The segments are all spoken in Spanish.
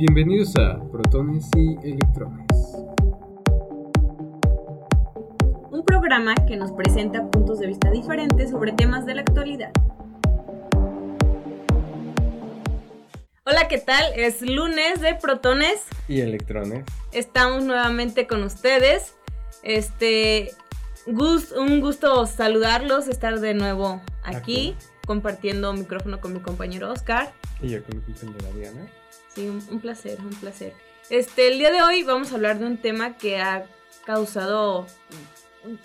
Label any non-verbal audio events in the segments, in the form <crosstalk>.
Bienvenidos a Protones y Electrones. Un programa que nos presenta puntos de vista diferentes sobre temas de la actualidad. Hola, ¿qué tal? Es lunes de Protones. Y Electrones. Estamos nuevamente con ustedes. Este, un gusto saludarlos, estar de nuevo aquí, compartiendo micrófono con mi compañero Oscar. Y yo con mi compañera Diana. Sí, un, placer, un placer. Este, el día de hoy vamos a hablar de un tema que ha causado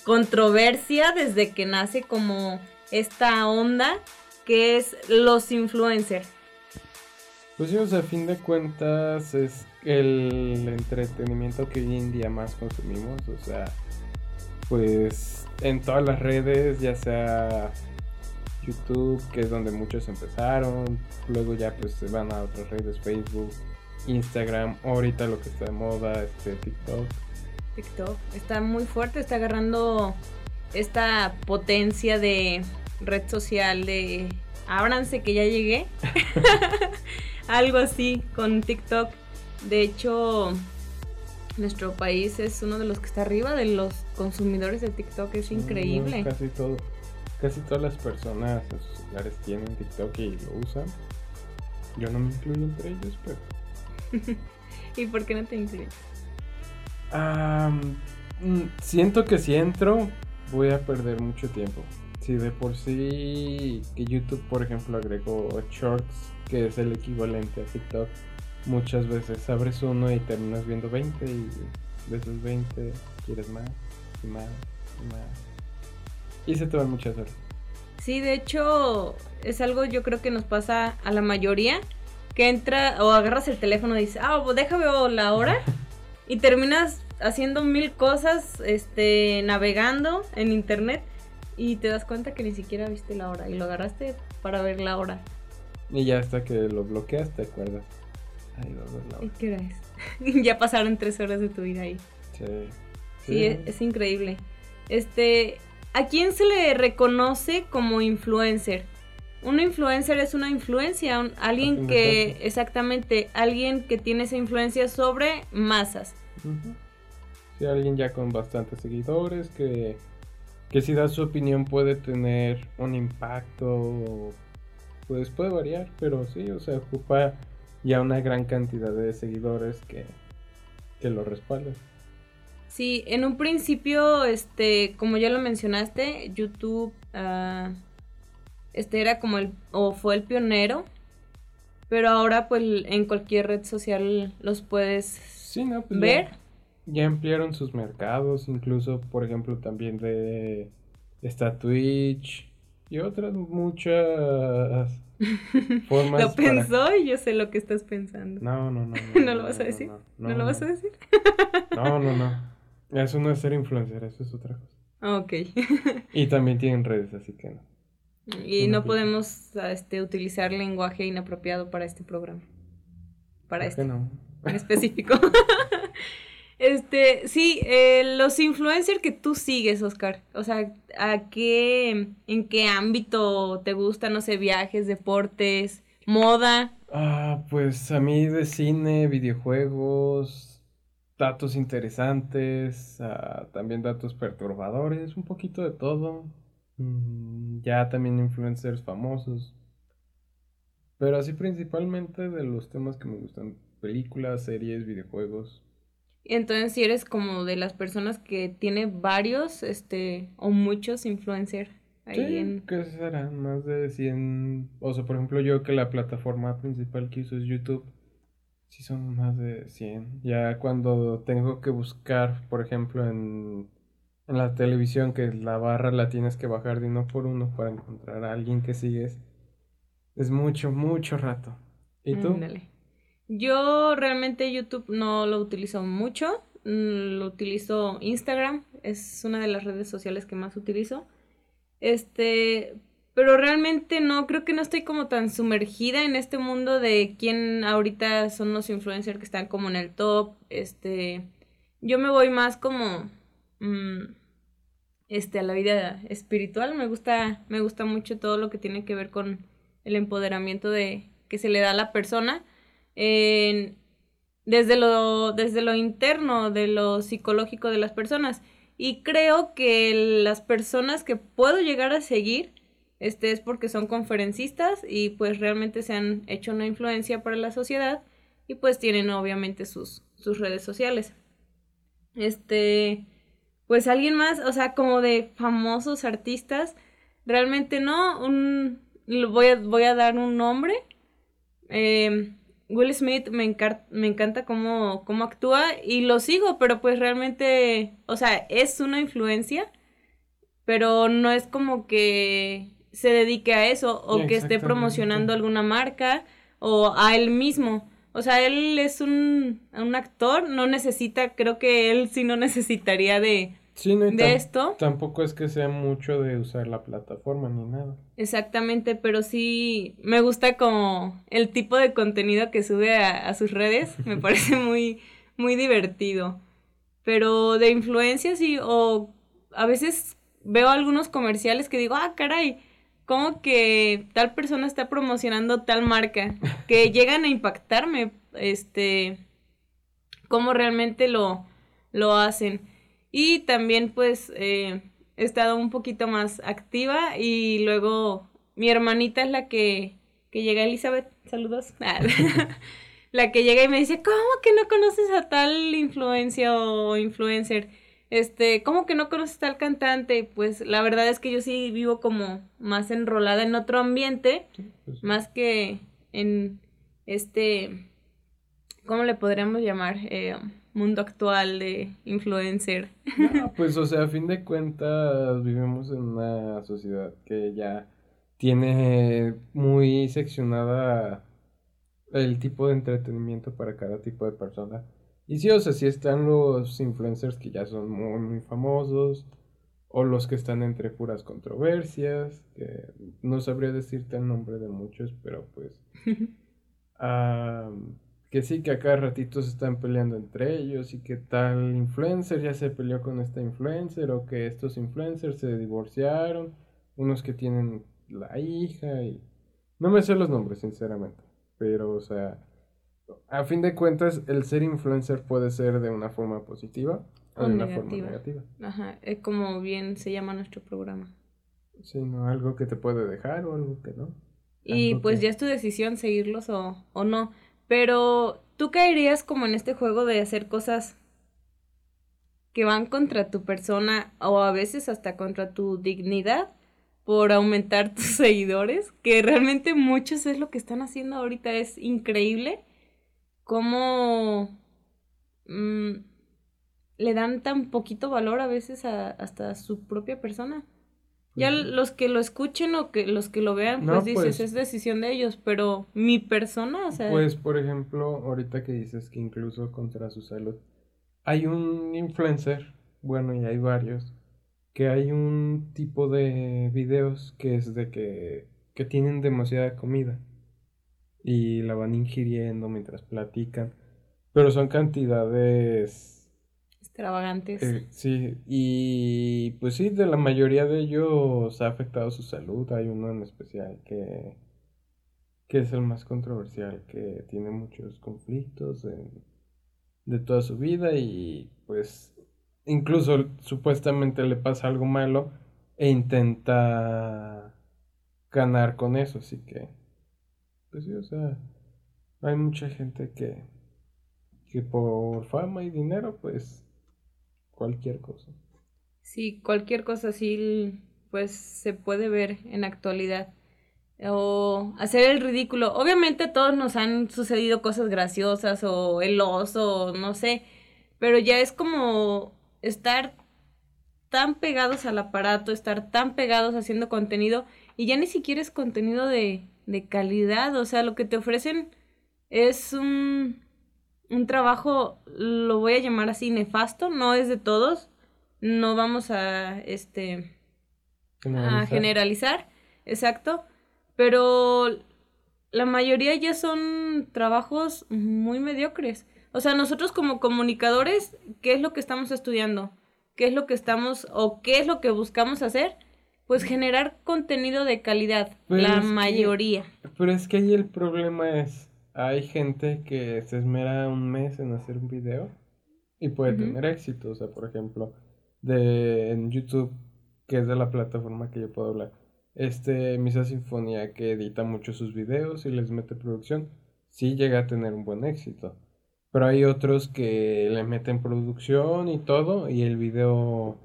controversia desde que nace como esta onda, que es los influencers. Pues sea, a fin de cuentas es el entretenimiento que hoy en día más consumimos, o sea, pues en todas las redes, ya sea YouTube, que es donde muchos empezaron, luego ya pues se van a otras redes, Facebook, Instagram, ahorita lo que está de moda, este TikTok. TikTok está muy fuerte, está agarrando esta potencia de red social de ábranse que ya llegué. <laughs> <laughs> Algo así con TikTok. De hecho, nuestro país es uno de los que está arriba de los consumidores de TikTok, es increíble. casi todo, casi todas las personas en sus hogares tienen TikTok y lo usan. Yo no me incluyo entre ellos, pero. <laughs> ¿Y por qué no te incluyes? Mm, siento que si entro voy a perder mucho tiempo. Si de por sí que YouTube, por ejemplo, agregó Shorts, que es el equivalente a TikTok muchas veces abres uno y terminas viendo 20 y de esos 20 quieres más y más y más. Y se te van muchas horas. Sí, de hecho es algo yo creo que nos pasa a la mayoría que entra o agarras el teléfono y dices, ah, pues déjame ver la hora <laughs> y terminas haciendo mil cosas, este, navegando en internet y te das cuenta que ni siquiera viste la hora y lo agarraste para ver la hora. Y ya hasta que lo bloqueas te acuerdas. ¿Qué hora es? <laughs> ya pasaron tres horas de tu vida ahí. Sí. Sí, es, increíble. Este, ¿a quién se le reconoce como influencer? Un influencer es una influencia, alguien que, exactamente, alguien que tiene esa influencia sobre masas. Sí, alguien ya con bastantes seguidores, que, que si da su opinión puede tener un impacto, pues puede variar, pero sí, o sea, ocupa ya una gran cantidad de seguidores que, que lo respaldan. Sí, en un principio, este, como ya lo mencionaste, YouTube uh, este era como el, o fue el pionero, pero ahora pues en cualquier red social los puedes pues ver. Ya, ya, ampliaron sus mercados, incluso por ejemplo también de está Twitch y otras muchas <laughs> lo pensó y yo sé lo que estás pensando. No, no, no. <laughs> ¿No, lo vas a decir? ¿No, lo vas a decir? no, no, no. Eso no es ser influencer, eso es otra cosa. Ok. y también tienen redes, así que no. Y no, podemos este, utilizar lenguaje inapropiado para este programa. Para este. no? En específico. <laughs> Este, sí, eh, los influencers que tú sigues, Oscar. O sea, ¿a qué, en qué ámbito te gustan, no sé, viajes, deportes, moda? Ah, pues a mí de cine, videojuegos, datos interesantes, ah, también datos perturbadores, un poquito de todo. Mm, ya también influencers famosos. Pero así principalmente de los temas que me gustan, películas, series, videojuegos. Entonces, si eres como de las personas que tiene varios, este, o muchos influencers ahí sí, en... ¿qué serán? Más de 100, o sea, por ejemplo, yo que la plataforma principal que uso es YouTube, sí son más de 100. Ya cuando tengo que buscar, por ejemplo, en, en la televisión, que la barra la tienes que bajar de uno por uno para encontrar a alguien que sigues, es mucho, mucho rato. ¿Y tú? Yo realmente YouTube no lo utilizo mucho, mm, lo utilizo Instagram, es una de las redes sociales que más utilizo. Este, pero realmente no, creo que no estoy como tan sumergida en este mundo de quién ahorita son los influencers que están como en el top. Este, yo me voy más como mm, este a la vida espiritual, me gusta me gusta mucho todo lo que tiene que ver con el empoderamiento de que se le da a la persona desde lo, desde lo interno, de lo psicológico de las personas. Y creo que las personas que puedo llegar a seguir, este es porque son conferencistas y pues realmente se han hecho una influencia para la sociedad y pues tienen obviamente sus, sus redes sociales. Este, pues alguien más, o sea, como de famosos artistas, realmente no, un, voy a, voy a dar un nombre. Eh, Will Smith me, me encanta cómo, cómo actúa y lo sigo, pero pues realmente, o sea, es una influencia, pero no es como que se dedique a eso o que esté promocionando alguna marca o a él mismo. O sea, él es un, un actor, no necesita, creo que él sí no necesitaría de, de esto. Tampoco es que sea mucho de usar la plataforma ni nada. Exactamente, pero sí me gusta como el tipo de contenido que sube a, sus redes, me <laughs> parece muy, muy divertido. Pero de influencias sí, o a veces veo algunos comerciales que digo, ah, caray, ¿cómo que tal persona está promocionando tal marca? Que <laughs> llegan a impactarme, este, cómo realmente lo, lo hacen. Y también pues eh, he estado un poquito más activa y luego mi hermanita es la que, que llega, Elizabeth, saludos, <laughs> <laughs> la que llega y me dice, ¿cómo que no conoces a tal influencia o influencer? Este, ¿cómo que no conoces a tal cantante? Pues la verdad es que yo sí vivo como más enrolada en otro ambiente, pues más que en este, ¿cómo le podríamos llamar? Eh, mundo actual de influencer. <laughs> pues o sea, a fin de cuentas vivimos en una sociedad que ya tiene muy seccionada el tipo de entretenimiento para cada tipo de persona. Y sí, o sea, sí están los influencers que ya son muy, muy famosos, o los que están entre puras controversias, que no sabría decirte el nombre de muchos, pero pues... <laughs> que sí, que a cada ratito se están peleando entre ellos y que tal influencer ya se peleó con esta influencer o que estos influencers se divorciaron, unos que tienen la hija y... No me sé los nombres, sinceramente, pero o sea, a fin de cuentas el ser influencer puede ser de una forma positiva o, de una forma negativa. Ajá, es como bien se llama nuestro programa. Sí, ¿no? Algo que te puede dejar o algo que no. Y pues ya es tu decisión seguirlos o, o no. Pero, ¿tú caerías como en este juego de hacer cosas que van contra tu persona o a veces hasta contra tu dignidad por aumentar <laughs> tus seguidores? Que realmente muchos es lo que están haciendo ahorita. Es increíble cómo mm, le dan tan poquito valor a veces a, hasta su propia persona. Ya los que lo escuchen o que los que lo vean, pues dices, pues es decisión de ellos, pero mi persona, o sea... Pues, por ejemplo, ahorita que dices que incluso contra su salud, hay un influencer, bueno, y hay varios, que hay un tipo de videos que es de que, que tienen demasiada comida y la van ingiriendo mientras platican, pero son cantidades extravagantes. Eh, sí, y pues sí, de la mayoría de ellos ha afectado su salud. Hay uno en especial que, que es el más controversial, que tiene muchos conflictos de toda su vida y pues incluso supuestamente le pasa algo malo e intenta ganar con eso, así que pues sí, o sea, hay mucha gente que que por fama y dinero pues cualquier cosa. Sí, cualquier cosa así, pues se puede ver en actualidad. O hacer el ridículo. Obviamente a todos nos han sucedido cosas graciosas o el oso, no sé. Pero ya es como estar tan pegados al aparato, estar tan pegados haciendo contenido y ya ni siquiera es contenido de, de calidad. O sea, lo que te ofrecen es un, un trabajo, lo voy a llamar así, nefasto, no es de todos, no vamos a, este, generalizar. a generalizar, exacto, pero la mayoría ya son trabajos muy mediocres. O sea, nosotros como comunicadores, ¿qué es lo que estamos estudiando? ¿Qué es lo que estamos o qué es lo que buscamos hacer? Pues generar contenido de calidad, la mayoría. pero es que ahí el problema es hay gente que se esmera un mes en hacer un video y puede tener éxito. O sea, por ejemplo, de en YouTube, que es de la plataforma que yo puedo hablar. Este Misa Sinfonía que edita mucho sus videos y les mete producción, sí llega a tener un buen éxito. Pero hay otros que le meten producción y todo y el video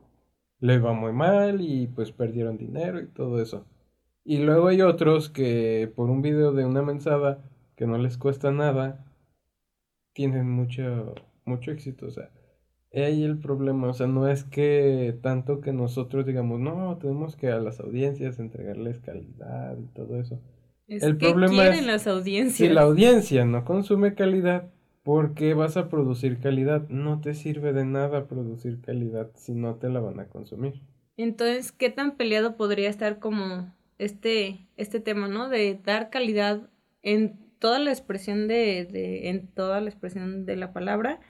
le va muy mal y pues perdieron dinero y todo eso. Y luego hay otros que por un video de una mensada que no les cuesta nada, tienen mucho, mucho éxito. O sea, ahí el problema. O sea, no es que tanto que nosotros digamos, no, tenemos que a las audiencias entregarles calidad y todo eso. el problema quieren las audiencias. Si la audiencia no consume calidad, ¿por qué vas a producir calidad? No te sirve de nada producir calidad si no te la van a consumir. Entonces, ¿qué tan peleado podría estar como este, este tema, ¿no? De dar calidad en toda la expresión de, de, en toda la expresión de la palabra,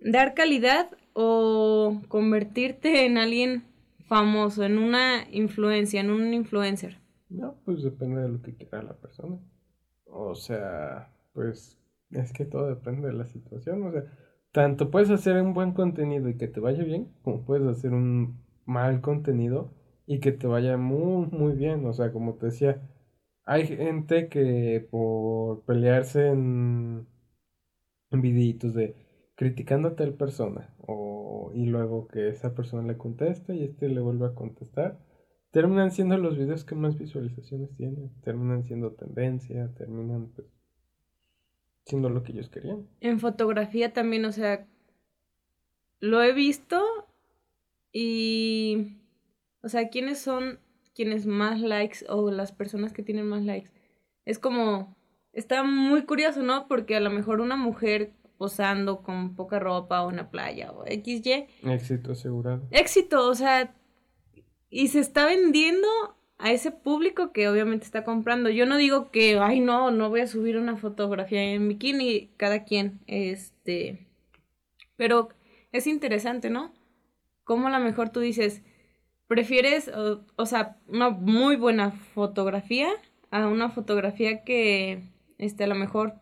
dar calidad o convertirte en alguien famoso, en una influencia, en un influencer. No, pues depende de lo que quiera la persona. O sea, pues es que todo depende de la situación. O sea, tanto puedes hacer un buen contenido y que te vaya bien, como puedes hacer un mal contenido y que te vaya muy, muy bien. O sea, como te decía, hay gente que por pelearse en, en videitos de criticando a tal persona o, y luego que esa persona le contesta y este le vuelve a contestar, terminan siendo los videos que más visualizaciones tienen, terminan siendo tendencia, terminan pues, siendo lo que ellos querían. En fotografía también, o sea, lo he visto y, o sea, ¿quiénes son quienes más likes o las personas que tienen más likes. Es como, está muy curioso, ¿no? Porque a lo mejor una mujer posando con poca ropa o una playa o XY. Éxito asegurado. Éxito, o sea, y se está vendiendo a ese público que obviamente está comprando. Yo no digo que, ay, no, no voy a subir una fotografía en bikini, cada quien, este, pero es interesante, ¿no? Como a lo mejor tú dices, prefieres, o, sea, una muy buena fotografía a una fotografía que, este, a lo mejor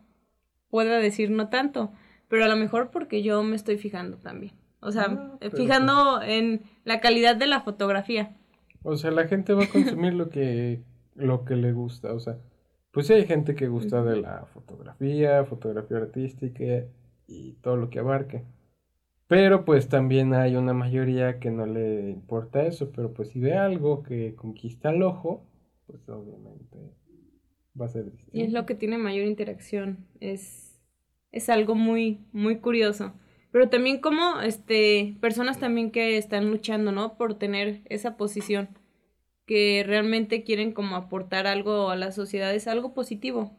pueda decir no tanto, pero a lo mejor porque yo me estoy fijando también. O sea, ah, fijando en la calidad de la fotografía. O sea, la gente va a consumir lo que, lo que le gusta. O sea, pues sí hay gente que gusta de la fotografía, fotografía artística y todo lo que abarque. Pero pues también hay una mayoría que no le importa eso, pero pues si ve algo que conquista el ojo, pues obviamente va a ser distinto. Y es lo que tiene mayor interacción, es, es algo muy, muy curioso. Pero también como este, personas también que están luchando, ¿no? Por tener esa posición, que realmente quieren como aportar algo a la sociedad, es algo positivo.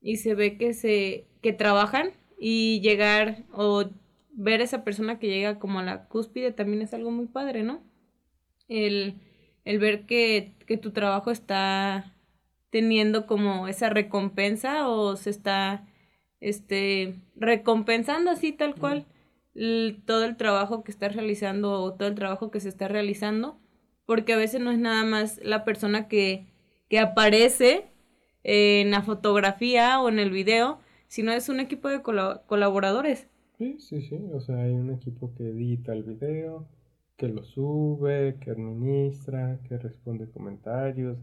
Y se ve que se, que trabajan y llegar o ver esa persona que llega como a la cúspide también es algo muy padre, ¿no? El, el ver que, que tu trabajo está teniendo como esa recompensa o se está este recompensando así tal cual todo el trabajo que estás realizando o todo el trabajo que se está realizando porque a veces no es nada más la persona que, que aparece en la fotografía o en el video sino es un equipo de colaboradores Sí, sí, sí. O sea, hay un equipo que edita el video, que lo sube, que administra, que responde comentarios.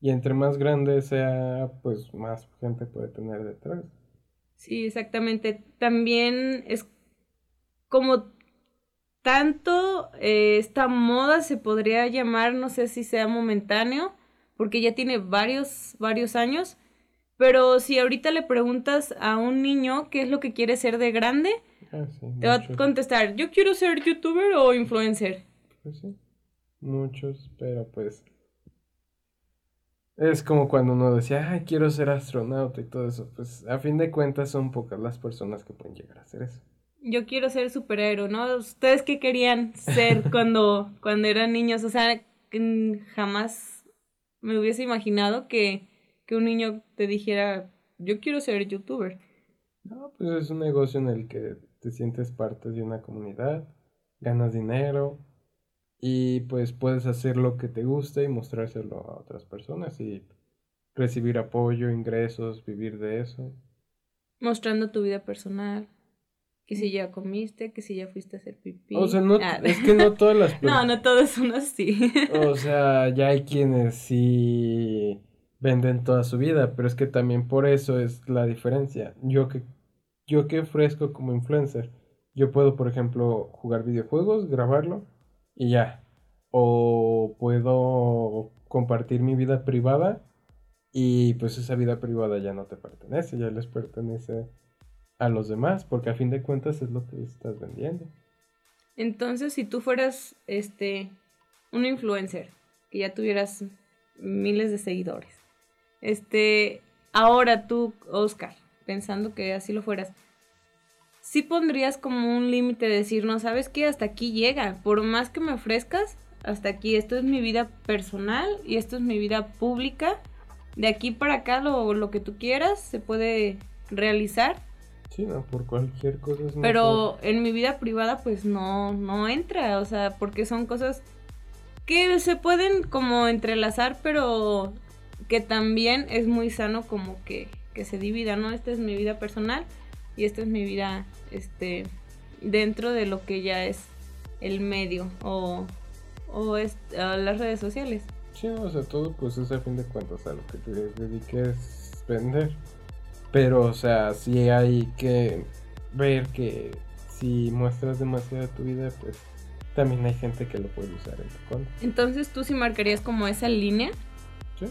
Y entre más grande sea, pues más gente puede tener detrás. Sí, exactamente. También es como tanto eh, esta moda se podría llamar, no sé si sea momentáneo, porque ya tiene varios, varios años. Pero si ahorita le preguntas a un niño qué es lo que quiere ser de grande, Ah, Te va a contestar, yo quiero ser youtuber o influencer. Pues sí, muchos, pero pues... Es como cuando uno decía, ay, quiero ser astronauta y todo eso. Pues a fin de cuentas son pocas las personas que pueden llegar a hacer eso. Yo quiero ser superhéroe, ¿no? ¿Ustedes qué querían ser <laughs> cuando, cuando eran niños? O sea, jamás me hubiese imaginado que, que un niño te dijera, yo quiero ser youtuber. No, pues es un negocio en el que te sientes parte de una comunidad, ganas dinero y pues puedes hacer lo que te gusta y mostrárselo a otras personas y recibir apoyo, ingresos, vivir de eso. Mostrando tu vida personal. Que si ya comiste, que si ya fuiste a hacer pipí. O sea, no, Ah. es que no todas las <laughs> No, no todos son así. O <laughs> sea, ya hay quienes sí venden toda su vida, pero es que también por eso es la diferencia. Yo que, yo que ofrezco como influencer, yo puedo, por ejemplo, jugar videojuegos, grabarlo y ya. O puedo compartir mi vida privada y pues esa vida privada ya no te pertenece, ya les pertenece a los demás, porque a fin de cuentas es lo que estás vendiendo. Entonces, si tú fueras este un influencer, que ya tuvieras miles de seguidores, este, ahora tú, Oscar, pensando que así lo fueras, sí pondrías como un límite de decir, no sabes que hasta aquí llega, por más que me ofrezcas, hasta aquí, esto es mi vida personal y esto es mi vida pública. De aquí para acá lo, lo que tú quieras se puede realizar, Sí, no, por cualquier cosa es mejor. pero en mi vida privada pues no, no entra, o sea, porque son cosas que se pueden como entrelazar, pero que también es muy sano como que, que se divida, ¿no? Esta es mi vida personal y esta es mi vida, este, dentro de lo que ya es el medio o, o es, a las redes sociales. Sí, o sea, todo pues es a fin de cuentas a lo que te dediques vender. Pero, o sea, sí hay que ver que si muestras demasiado tu vida, pues también hay gente que lo puede usar en tu contra. Entonces tú sí marcarías como esa línea. ¿Sí?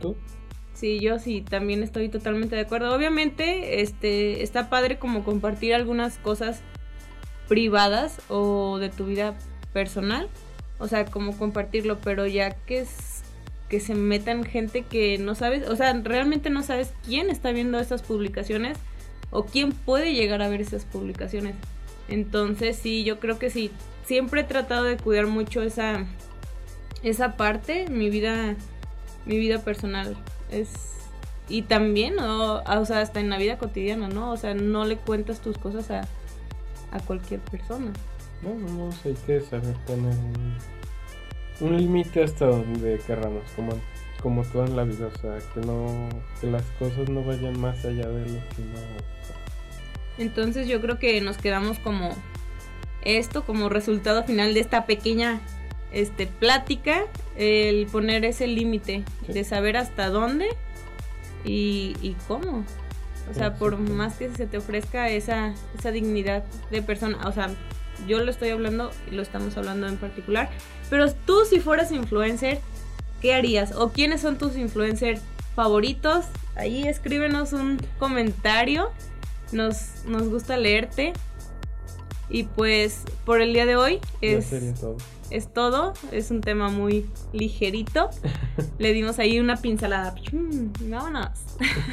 ¿Tú? Sí, yo sí, también estoy totalmente de acuerdo. Obviamente, este, está padre como compartir algunas cosas privadas o de tu vida personal. O sea, como compartirlo, pero ya que es que se metan gente que no sabes, o sea, realmente no sabes quién está viendo estas publicaciones o quién puede llegar a ver esas publicaciones. Entonces, sí, yo creo que sí, siempre he tratado de cuidar mucho esa esa parte, mi vida mi vida personal es y también o, o sea hasta en la vida cotidiana no o sea no le cuentas tus cosas a, a cualquier persona. No, no, no, hay que saber poner un, límite hasta donde querramos, como, como todo en la vida, o sea, que no, que las cosas no vayan más allá de lo que no. entonces yo creo que nos quedamos como esto como resultado final de esta pequeña este plática el poner ese límite Sí. de saber hasta dónde y, y cómo o sea por más que se te ofrezca esa esa dignidad de persona o sea yo lo estoy hablando y lo estamos hablando en particular pero tú si fueras influencer qué harías o quiénes son tus influencers favoritos ahí escríbenos un comentario nos, nos gusta leerte y pues por el día de hoy es, sería todo. es todo. Es un tema muy ligerito. <laughs> Le dimos ahí una pincelada. ¡Pichum! Vámonos.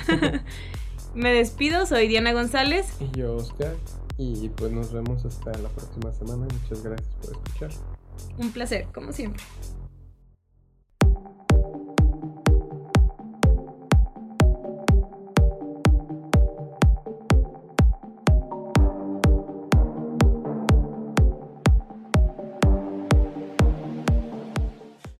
<laughs> <laughs> Me despido, soy Diana González. Y yo, Oscar, y pues nos vemos hasta la próxima semana. Muchas gracias por escuchar. Un placer, como siempre.